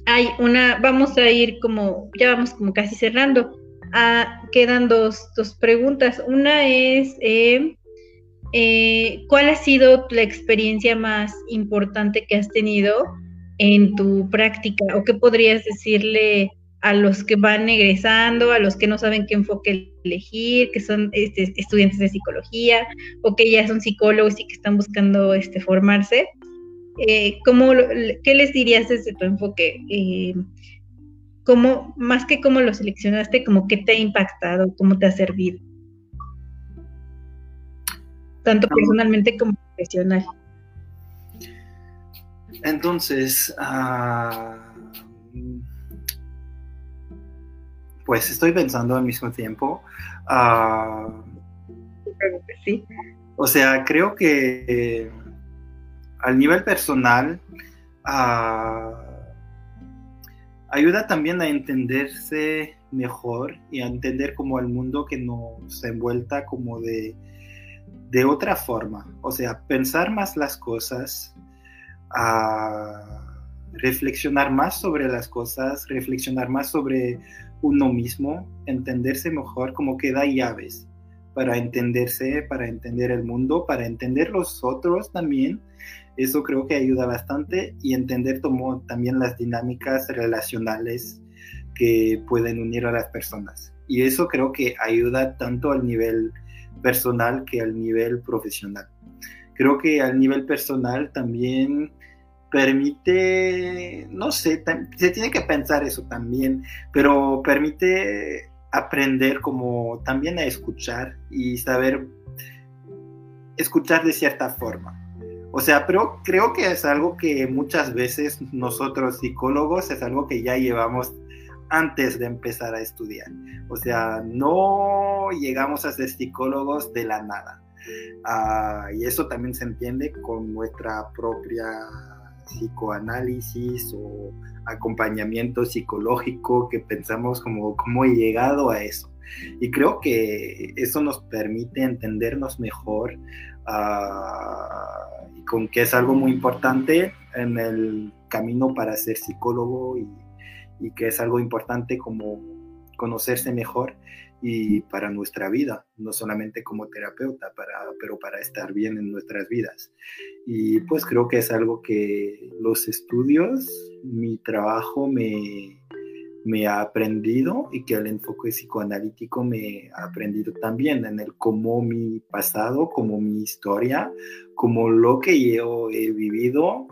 hay una, vamos a ir como, ya vamos como casi cerrando. Ah, quedan dos, dos, preguntas. Una es, eh, eh, ¿cuál ha sido la experiencia más importante que has tenido en tu práctica? ¿O qué podrías decirle a los que van egresando, a los que no saben qué enfoque elegir, que son este, estudiantes de psicología o que ya son psicólogos y que están buscando este, formarse? Eh, ¿Qué les dirías desde tu enfoque? cómo, más que cómo lo seleccionaste, como qué te ha impactado, cómo te ha servido. Tanto ah. personalmente como profesional. Entonces, ah, pues estoy pensando al mismo tiempo. Uh, sí. O sea, creo que eh, al nivel personal, ayuda también a entenderse mejor y a entender como el mundo que nos envuelta como de, de otra forma. O sea, pensar más las cosas, a reflexionar más sobre las cosas, reflexionar más sobre uno mismo, entenderse mejor, como que da llaves para entenderse, para entender el mundo, para entender los otros también eso creo que ayuda bastante y entender también las dinámicas relacionales que pueden unir a las personas. Y eso creo que ayuda tanto al nivel personal que al nivel profesional. Creo que al nivel personal también permite, no sé, se tiene que pensar eso también, pero permite aprender como también a escuchar y saber escuchar de cierta forma o sea, pero creo que es algo que muchas veces nosotros psicólogos es algo que ya llevamos antes de empezar a estudiar. O sea, no llegamos a ser psicólogos de la nada. Ah, y eso también se entiende con nuestra propia psicoanálisis o acompañamiento psicológico que pensamos como cómo he llegado a eso. Y creo que eso nos permite entendernos mejor, uh, y con que es algo muy importante en el camino para ser psicólogo y, y que es algo importante como conocerse mejor y para nuestra vida, no solamente como terapeuta, para, pero para estar bien en nuestras vidas. Y pues creo que es algo que los estudios, mi trabajo me, me ha aprendido y que el enfoque psicoanalítico me ha aprendido también en el cómo mi pasado, como mi historia, como lo que yo he vivido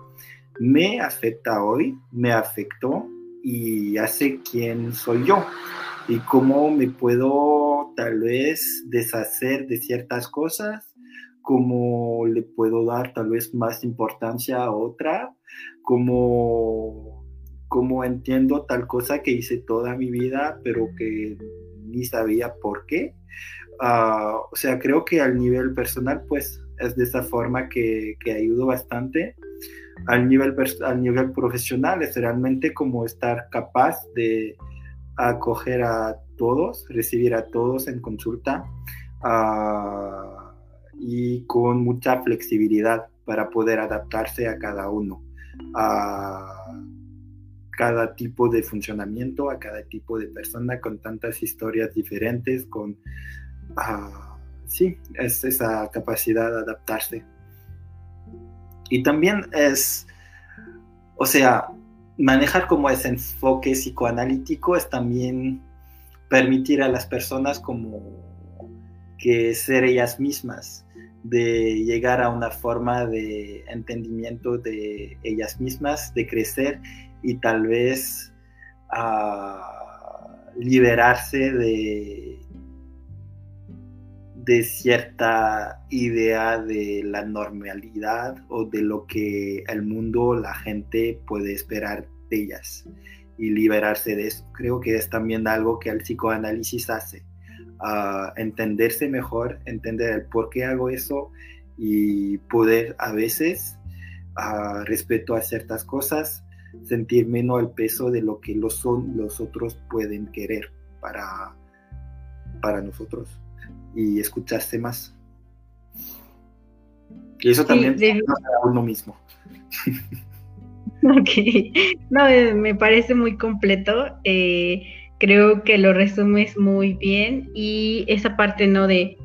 me afecta hoy, me afectó y hace quién soy yo y cómo me puedo tal vez deshacer de ciertas cosas, cómo le puedo dar tal vez más importancia a otra, cómo como entiendo tal cosa que hice toda mi vida, pero que ni sabía por qué. Ah, o sea, creo que al nivel personal, pues es de esa forma que, que ayudo bastante. Al nivel, al nivel profesional es realmente como estar capaz de acoger a todos, recibir a todos en consulta ah, y con mucha flexibilidad para poder adaptarse a cada uno. Uh, cada tipo de funcionamiento, a cada tipo de persona con tantas historias diferentes, con, uh, sí, es esa capacidad de adaptarse. Y también es, o sea, manejar como ese enfoque psicoanalítico es también permitir a las personas como que ser ellas mismas, de llegar a una forma de entendimiento de ellas mismas, de crecer y tal vez a liberarse de, de cierta idea de la normalidad o de lo que el mundo, la gente puede esperar de ellas y liberarse de eso. Creo que es también algo que el psicoanálisis hace entenderse mejor, entender el por qué hago eso y poder a veces, respecto a ciertas cosas, sentir menos el peso de lo que los, son, los otros pueden querer para, para nosotros y escucharse más. Y eso también a uno mismo. Ok, no, me parece muy completo. Eh, creo que lo resumes muy bien y esa parte, ¿no? De,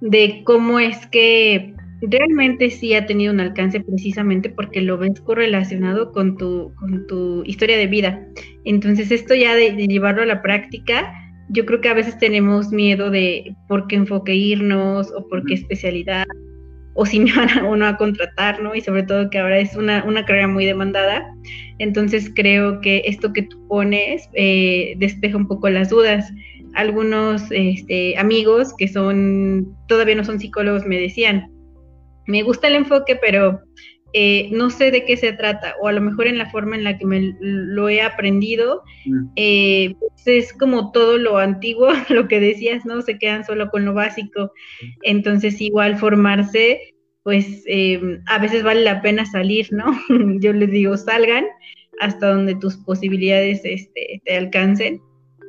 de cómo es que realmente sí ha tenido un alcance precisamente porque lo ves correlacionado con tu, con tu historia de vida. Entonces esto ya de, llevarlo a la práctica, yo creo que a veces tenemos miedo de por qué enfoque irnos o por qué especialidad o si me van a, o no a contratar, ¿no? Y sobre todo que ahora es una, una carrera muy demandada. Entonces creo que esto que tú pones eh, despeja un poco las dudas. Algunos este, amigos que son, todavía no son psicólogos, me decían, me gusta el enfoque, pero eh, no sé de qué se trata, o a lo mejor en la forma en la que me lo he aprendido, mm. eh, pues es como todo lo antiguo, lo que decías, ¿no? Se quedan solo con lo básico. Entonces, igual formarse, pues eh, a veces vale la pena salir, ¿no? Yo les digo, salgan hasta donde tus posibilidades este, te alcancen,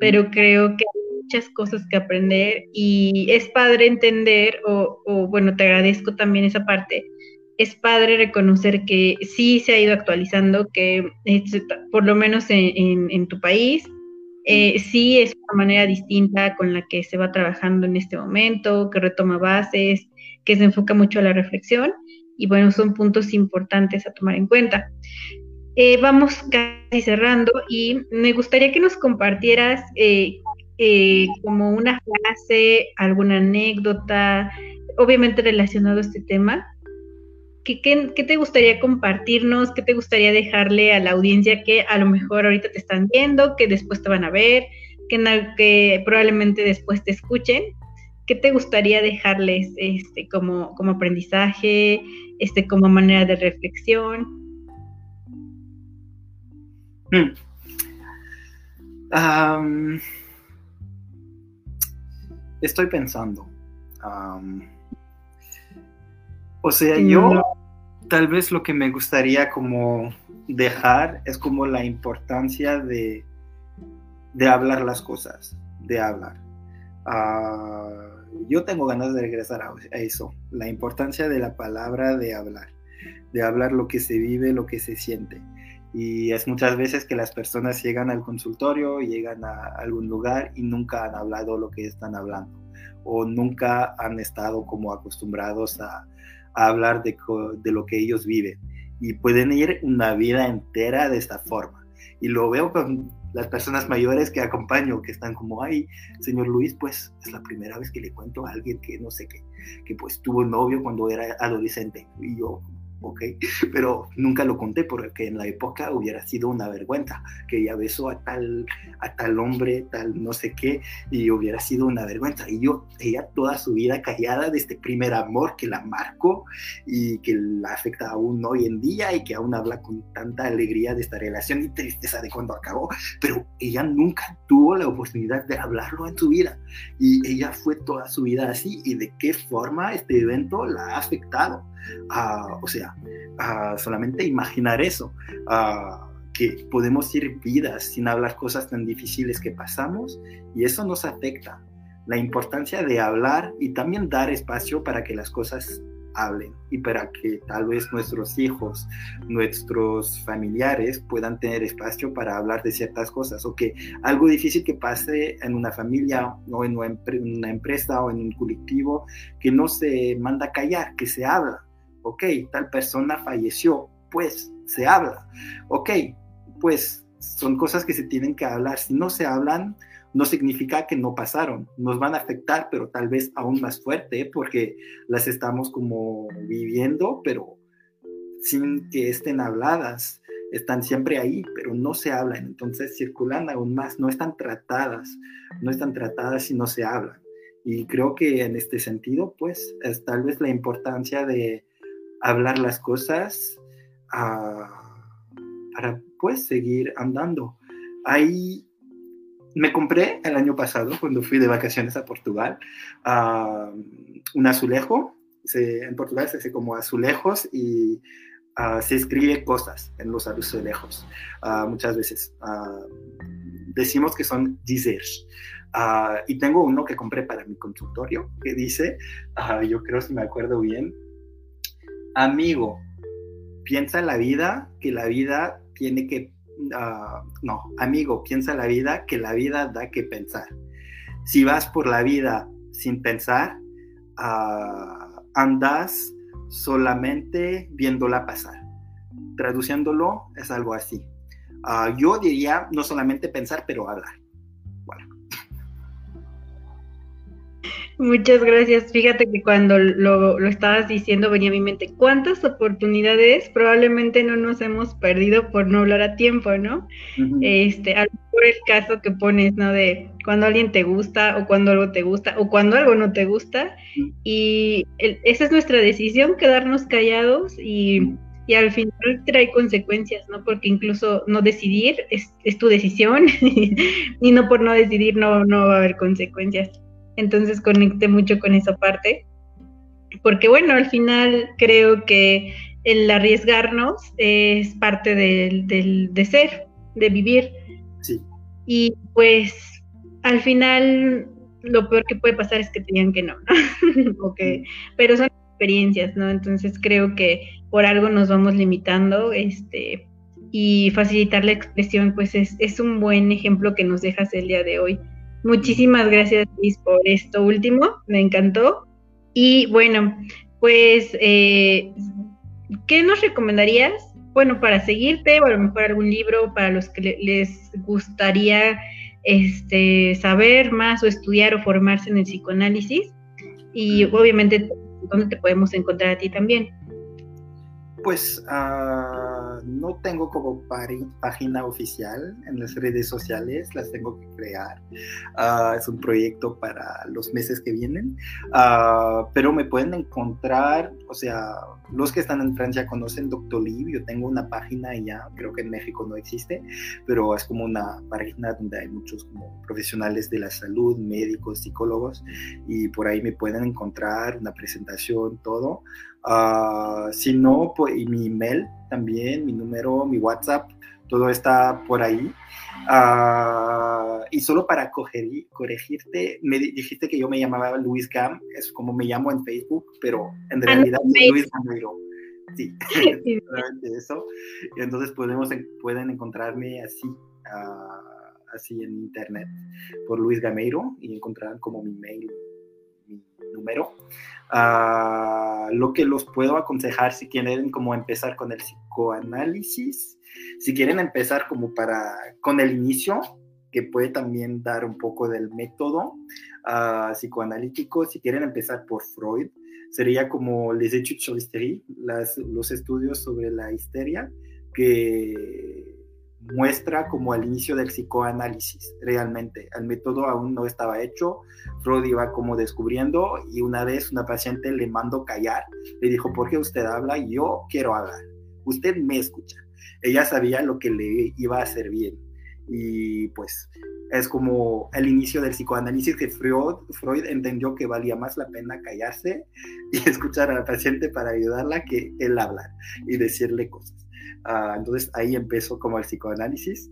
pero creo que hay muchas cosas que aprender y es padre entender, o, o bueno, te agradezco también esa parte es padre reconocer que sí se ha ido actualizando, que por lo menos en, tu país, eh, sí es una manera distinta con la que se va trabajando en este momento, que retoma bases, que se enfoca mucho a la reflexión y bueno, son puntos importantes a tomar en cuenta. Eh, vamos casi cerrando y me gustaría que nos compartieras eh, como una frase, alguna anécdota, obviamente relacionado a este tema, ¿Qué, te gustaría compartirnos? ¿Qué te gustaría dejarle a la audiencia que a lo mejor ahorita te están viendo, que después te van a ver, que, que probablemente después te escuchen? ¿Qué te gustaría dejarles este, como, como aprendizaje, este, como manera de reflexión? Hmm. estoy pensando. o sea, yo tal vez lo que me gustaría como dejar es como la importancia de, de hablar las cosas, de hablar. Ah, yo tengo ganas de regresar a, eso, la importancia de la palabra de hablar, de hablar lo que se vive, lo que se siente. Y es muchas veces que las personas llegan al consultorio, llegan a algún lugar y nunca han hablado lo que están hablando o nunca han estado como acostumbrados a, hablar de, de lo que ellos viven y pueden ir una vida entera de esta forma. Y lo veo con las personas mayores que acompaño, que están como, ay, señor Luis, pues es la primera vez que le cuento a alguien que no sé qué, que pues tuvo novio cuando era adolescente. Y yo, ¿ok? Pero nunca lo conté porque en la época hubiera sido una vergüenza que ella besó a tal, a tal hombre, tal no sé qué, y hubiera sido una vergüenza. Y yo, ella toda su vida callada de este primer amor que la marcó y que la afecta aún hoy en día y que aún habla con tanta alegría de esta relación y tristeza de cuando acabó, pero ella nunca tuvo la oportunidad de hablarlo en su vida. Y ella fue toda su vida así y de qué forma este evento la ha afectado o sea, solamente imaginar eso, que podemos ir vidas sin hablar cosas tan difíciles que pasamos y eso nos afecta. La importancia de hablar y también dar espacio para que las cosas hablen y para que tal vez nuestros hijos, nuestros familiares puedan tener espacio para hablar de ciertas cosas o que algo difícil que pase en una familia o en una empresa o en un colectivo, que no se manda a callar, que se habla ok, tal persona falleció, pues se habla, ok, pues son cosas que se tienen que hablar, si no se hablan, no significa que no pasaron, nos van a afectar, pero tal vez aún más fuerte, porque las estamos como viviendo, pero sin que estén habladas, están siempre ahí, pero no se hablan, entonces circulan aún más, no están tratadas, no están tratadas y no se hablan. Y creo que en este sentido, pues, es tal vez la importancia de hablar las cosas ah, para, pues, seguir andando. Ahí me compré el año pasado, cuando fui de vacaciones a Portugal, ah, un azulejo. en Portugal se hace como azulejos y ah, se escribe cosas en los azulejos. muchas veces decimos que son dizeres. Ah, y tengo uno que compré para mi consultorio que dice, yo creo si me acuerdo bien, amigo, piensa la vida que la vida tiene que, uh, no, amigo, piensa la vida que la vida da que pensar. Si vas por la vida sin pensar, andas solamente viéndola pasar. Traduciéndolo es algo así. yo diría no solamente pensar, pero hablar. Muchas gracias. Fíjate que cuando lo, estabas diciendo venía a mi mente, ¿cuántas oportunidades probablemente no nos hemos perdido por no hablar a tiempo, ¿no? Este, a lo mejor el caso que pones, ¿no? De cuando alguien te gusta o cuando algo te gusta o cuando algo no te gusta y esa es nuestra decisión, quedarnos callados y, y, al final trae consecuencias, ¿no? Porque incluso no decidir es, es tu decisión y no por no decidir no, no va a haber consecuencias entonces conecté mucho con esa parte, porque bueno, al final creo que el arriesgarnos es parte del, de ser, de vivir. Sí. Y pues al final lo peor que puede pasar es que te digan que no, ¿no? pero son experiencias, ¿no? Entonces creo que por algo nos vamos limitando, este, y facilitar la expresión, pues es, es un buen ejemplo que nos dejas el día de hoy. Muchísimas gracias, Luis, por esto último, me encantó. Y bueno, pues, eh, ¿qué nos recomendarías? Bueno, para seguirte, o a lo mejor algún libro para los que les gustaría este, saber más o estudiar o formarse en el psicoanálisis. Y obviamente, ¿dónde te podemos encontrar a ti también? Pues uh, no tengo como página oficial en las redes sociales, las tengo que crear. Uh, es un proyecto para los meses que vienen, uh, pero me pueden encontrar, o sea, los que están en Francia conocen Doctolib, yo tengo una página ya, creo que en México no existe, pero es como una página donde hay muchos profesionales de la salud, médicos, psicólogos, y por ahí me pueden encontrar una presentación, todo. Uh, si no, pues, y mi email también, mi número, mi WhatsApp, todo está por ahí. Uh, y solo para corregirte, me dijiste que yo me llamaba Luis Gam, es como me llamo en Facebook, pero en ah, realidad soy Luis Gameiro. Sí, eso. Y entonces podemos, pueden encontrarme así, uh, así en internet por Luis Gameiro y encontrarán como mi mail, número. Uh, lo que los puedo aconsejar si quieren como empezar con el psicoanálisis, si quieren empezar como para con el inicio, que puede también dar un poco del método uh, psicoanalítico, si quieren empezar por Freud, sería como Les études sur los estudios sobre la histeria, que muestra como el inicio del psicoanálisis, realmente. El método aún no estaba hecho, Freud iba como descubriendo y una vez una paciente le mandó callar, le dijo, ¿por qué usted habla? Yo quiero hablar, usted me escucha. Ella sabía lo que le iba a hacer bien y pues es como el inicio del psicoanálisis que Freud, Freud entendió que valía más la pena callarse y escuchar a la paciente para ayudarla que él hablar y decirle cosas. Ah, entonces ahí empezó como el psicoanálisis.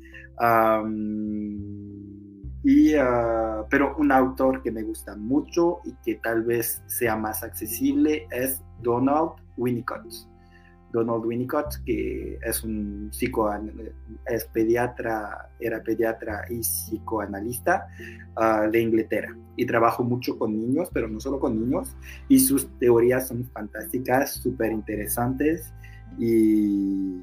y, ah, pero un autor que me gusta mucho y que tal vez sea más accesible es Donald Winnicott. Donald Winnicott, que es un es pediatra, era pediatra y psicoanalista ah, de Inglaterra y trabajo mucho con niños, pero no solo con niños, y sus teorías son fantásticas, súper interesantes y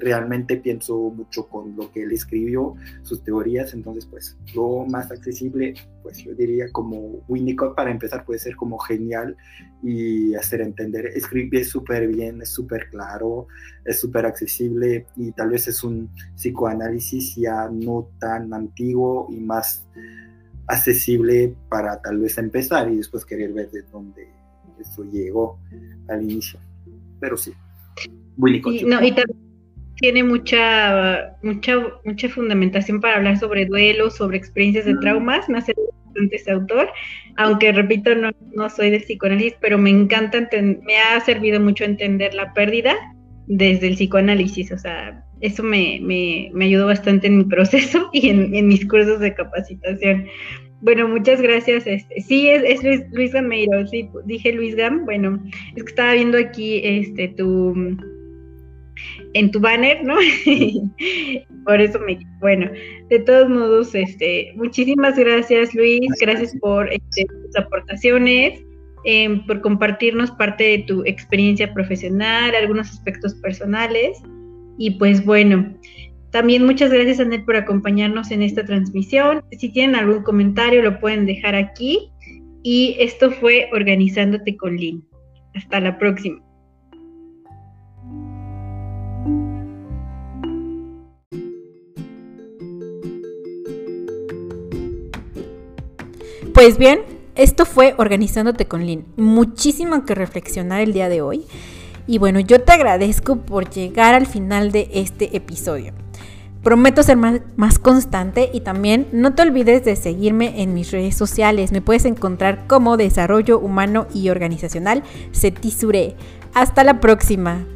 realmente pienso mucho con lo que él escribió, sus teorías, entonces pues lo más accesible, pues yo diría como Winnicott para empezar puede ser como genial y hacer entender, escribe súper bien, es súper claro, es súper accesible y tal vez es un psicoanálisis ya no tan antiguo y más accesible para tal vez empezar y después querer ver de dónde eso llegó al inicio. Pero sí. Winnicott. Y, no, y también tiene mucha, mucha, mucha fundamentación para hablar sobre duelos, sobre experiencias de traumas. Me hace bastante ese autor, aunque repito, no, no soy de psicoanálisis, pero me encanta, me ha servido mucho entender la pérdida desde el psicoanálisis. O sea, eso me, me, me ayudó bastante en mi proceso y en, en, mis cursos de capacitación. Bueno, muchas gracias. Este, sí, es, es Luis, Luis Gameiro, sí, dije Luis Gam. Bueno, es que estaba viendo aquí este tu en tu banner, ¿no? por eso me, bueno, de todos modos, este, muchísimas gracias Luis, gracias por este, tus aportaciones, em, por compartirnos parte de tu experiencia profesional, algunos aspectos personales y pues bueno, también muchas gracias Anet por acompañarnos en esta transmisión. Si tienen algún comentario lo pueden dejar aquí y esto fue Organizándote con Lin. Hasta la próxima. Pues bien, esto fue Organizándote con Lin. Muchísimo que reflexionar el día de hoy. Y bueno, yo te agradezco por llegar al final de este episodio. Prometo ser más, constante y también no te olvides de seguirme en mis redes sociales. Me puedes encontrar como Desarrollo Humano y Organizacional Cetisure. Hasta la próxima.